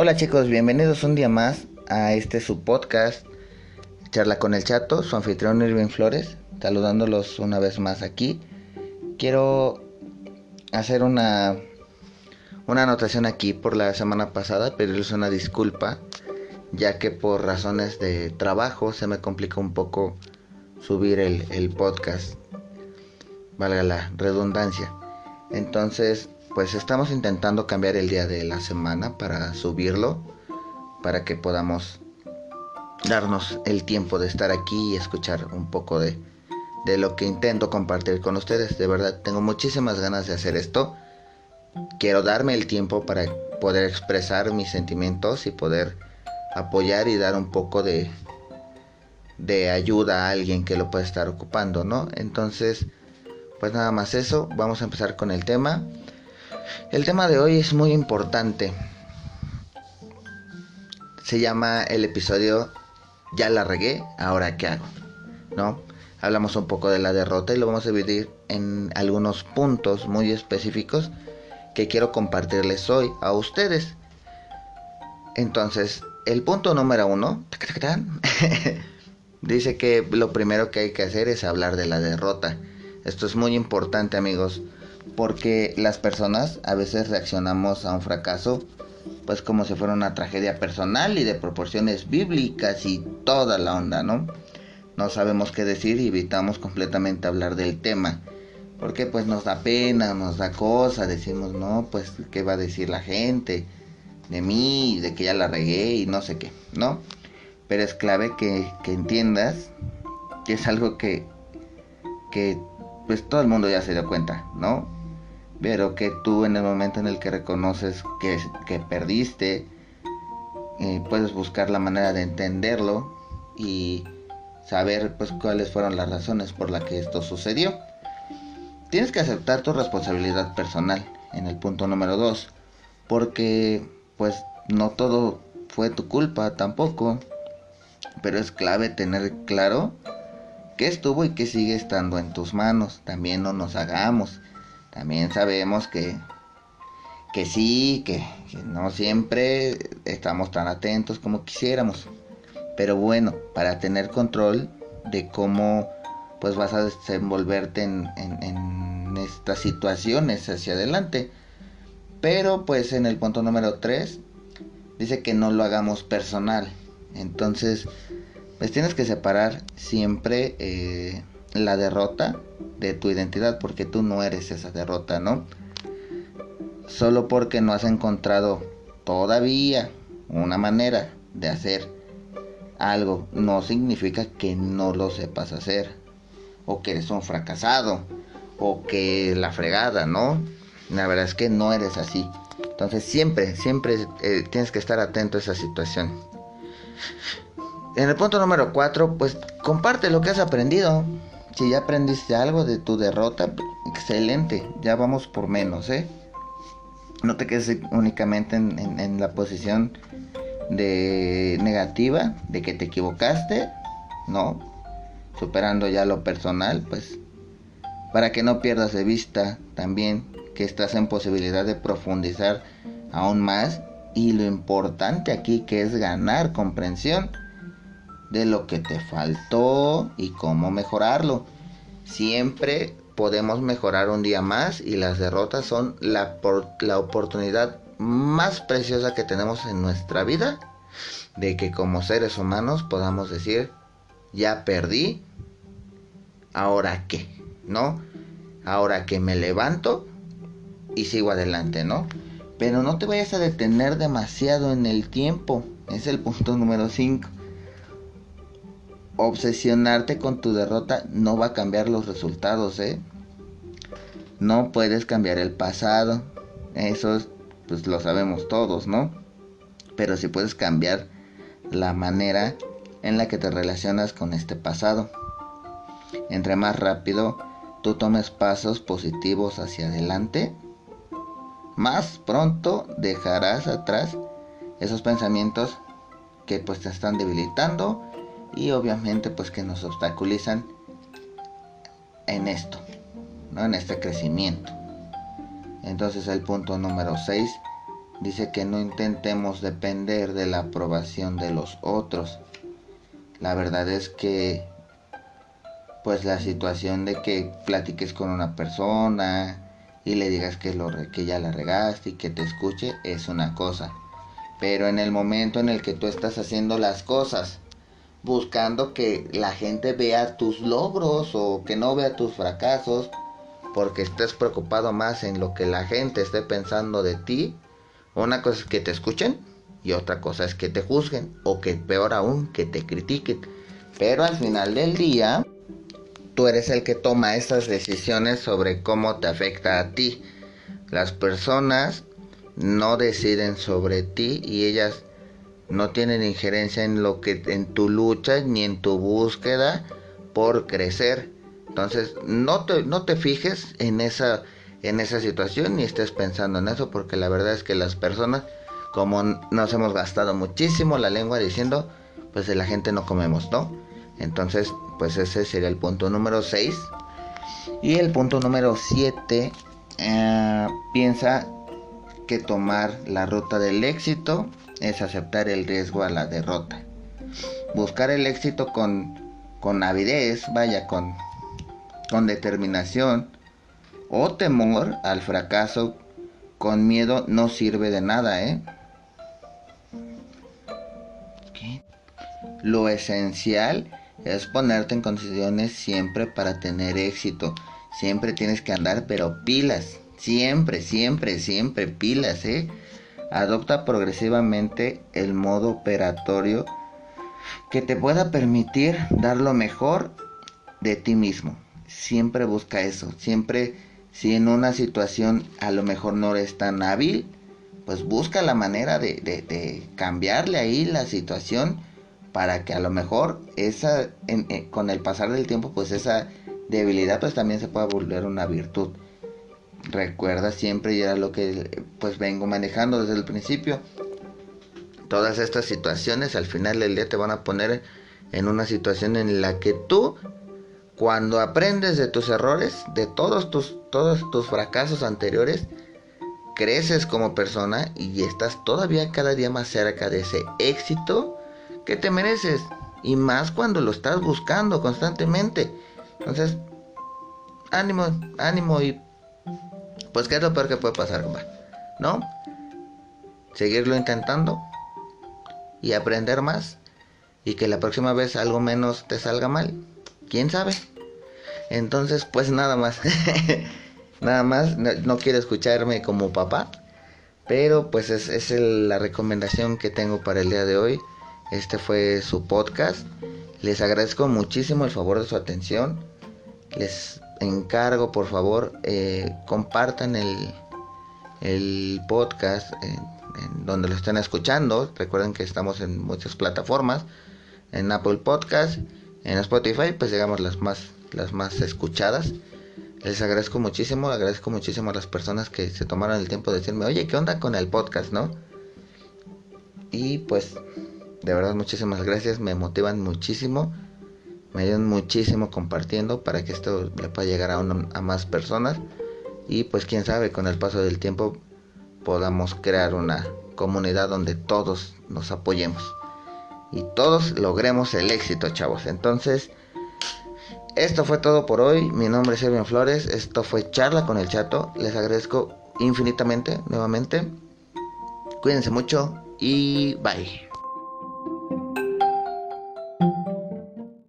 Hola chicos, bienvenidos un día más a este su podcast Charla con el Chato, su anfitrión Irving Flores, saludándolos una vez más aquí. Quiero hacer una una anotación aquí por la semana pasada, pedirles una disculpa, ya que por razones de trabajo se me complica un poco subir el, el podcast, valga la redundancia. Entonces, pues estamos intentando cambiar el día de la semana para subirlo, para que podamos darnos el tiempo de estar aquí y escuchar un poco de, de lo que intento compartir con ustedes. De verdad, tengo muchísimas ganas de hacer esto. Quiero darme el tiempo para poder expresar mis sentimientos y poder apoyar y dar un poco de, de ayuda a alguien que lo pueda estar ocupando, ¿no? Entonces, pues nada más eso, vamos a empezar con el tema. El tema de hoy es muy importante. Se llama el episodio Ya la regué, ahora qué hago, ¿no? Hablamos un poco de la derrota y lo vamos a dividir en algunos puntos muy específicos que quiero compartirles hoy a ustedes. Entonces, el punto número uno dice que lo primero que hay que hacer es hablar de la derrota. Esto es muy importante amigos, porque las personas a veces reaccionamos a un fracaso pues como si fuera una tragedia personal y de proporciones bíblicas y toda la onda, ¿no? No sabemos qué decir y evitamos completamente hablar del tema. Porque pues nos da pena, nos da cosa, decimos, no, pues qué va a decir la gente de mí, de que ya la regué y no sé qué, ¿no? Pero es clave que, que entiendas que es algo que, que pues todo el mundo ya se dio cuenta, ¿no? Pero que tú en el momento en el que reconoces que, que perdiste, eh, puedes buscar la manera de entenderlo y saber pues cuáles fueron las razones por las que esto sucedió. Tienes que aceptar tu responsabilidad personal en el punto número 2, porque pues no todo fue tu culpa tampoco, pero es clave tener claro que estuvo y que sigue estando en tus manos. También no nos hagamos. También sabemos que que sí, que, no siempre estamos tan atentos como quisiéramos. Pero bueno, para tener control de cómo pues vas a desenvolverte en, en, en estas situaciones hacia adelante. Pero pues en el punto número 3 dice que no lo hagamos personal. Entonces, pues tienes que separar siempre eh, la derrota de tu identidad porque tú no eres esa derrota, ¿no? Solo porque no has encontrado todavía una manera de hacer algo no significa que no lo sepas hacer o que eres un fracasado o que la fregada, ¿no? La verdad es que no eres así. Entonces siempre, siempre eh, tienes que estar atento a esa situación. En el punto número 4, pues comparte lo que has aprendido. Si ya aprendiste algo de tu derrota, excelente. Ya vamos por menos, ¿eh? No te quedes únicamente en, la posición de negativa, de que te equivocaste. No. Superando ya lo personal, pues para que no pierdas de vista también que estás en posibilidad de profundizar aún más y lo importante aquí que es ganar comprensión de lo que te faltó y cómo mejorarlo. Siempre podemos mejorar un día más y las derrotas son la, la oportunidad más preciosa que tenemos en nuestra vida de que como seres humanos podamos decir, ya perdí, ahora qué, ¿no? Ahora que me levanto y sigo adelante, ¿no? Pero no te vayas a detener demasiado en el tiempo. Es el punto número 5. Obsesionarte con tu derrota no va a cambiar los resultados, ¿eh? No puedes cambiar el pasado. Eso pues lo sabemos todos, ¿no? Pero sí puedes cambiar la manera en la que te relacionas con este pasado. Entre más rápido tú tomes pasos positivos hacia adelante, más pronto dejarás atrás esos pensamientos que pues te están debilitando y obviamente pues que nos obstaculizan en esto, ¿no? En este crecimiento. Entonces el punto número 6 dice que no intentemos depender de la aprobación de los otros. La verdad es que pues la situación de que platiques con una persona y le digas que, lo, que ya la regaste y que te escuche es una cosa. Pero en el momento en el que tú estás haciendo las cosas, buscando que la gente vea tus logros o que no vea tus fracasos, porque estés preocupado más en lo que la gente esté pensando de ti, una cosa es que te escuchen y otra cosa es que te juzguen o que peor aún que te critiquen. Pero al final del día, tú eres el que toma esas decisiones sobre cómo te afecta a ti. Las personas no deciden sobre ti y ellas no tienen injerencia en lo que en tu lucha ni en tu búsqueda por crecer. Entonces, no te, no te fijes en esa en esa situación ni estés pensando en eso porque la verdad es que las personas como nos hemos gastado muchísimo la lengua diciendo pues de la gente no comemos, ¿no? Entonces, pues ese sería el punto número 6. Y el punto número 7 eh, piensa que tomar la ruta del éxito es aceptar el riesgo a la derrota. Buscar el éxito con, con avidez, vaya, con, con determinación o temor al fracaso con miedo no sirve de nada, ¿eh? Lo esencial es ponerte en condiciones siempre para tener éxito. Siempre tienes que andar, pero pilas. Siempre, siempre, siempre pilas, ¿eh? Adopta progresivamente el modo operatorio que te pueda permitir dar lo mejor de ti mismo. Siempre busca eso. Siempre, si en una situación a lo mejor no eres tan hábil, pues busca la manera de, cambiarle ahí la situación para que a lo mejor esa, con el pasar del tiempo, pues esa debilidad pues también se pueda volver una virtud recuerda siempre y era lo que pues vengo manejando desde el principio. Todas estas situaciones al final del día te van a poner en una situación en la que tú cuando aprendes de tus errores de todos tus todos tus fracasos anteriores creces como persona y estás todavía cada día más cerca de ese éxito que te mereces. Y más cuando lo estás buscando constantemente. Entonces ánimo ánimo y pues qué es lo peor que puede pasar. ¿No? Seguirlo intentando y aprender más y que la próxima vez algo menos te salga mal. ¿Quién sabe? Entonces, pues nada más. nada más, no, quiero escucharme como papá, pero pues es, es la recomendación que tengo para el día de hoy. Este fue su podcast. Les agradezco muchísimo el favor de su atención. Les encargo, por favor, eh, compartan el, el podcast en, donde lo estén escuchando. Recuerden que estamos en muchas plataformas, en Apple Podcast, en Spotify, pues llegamos las más, las más escuchadas. Les agradezco muchísimo, agradezco muchísimo a las personas que se tomaron el tiempo de decirme, oye, ¿qué onda con el podcast, no? Y pues, de verdad, muchísimas gracias, me motivan muchísimo me ayudan muchísimo compartiendo para que esto le pueda llegar a, a más personas. Y pues quién sabe con el paso del tiempo podamos crear una comunidad donde todos nos apoyemos y todos logremos el éxito chavos. Entonces esto fue todo por hoy. Mi nombre es Erwin Flores. Esto fue charla con el chato. Les agradezco infinitamente nuevamente. Cuídense mucho y bye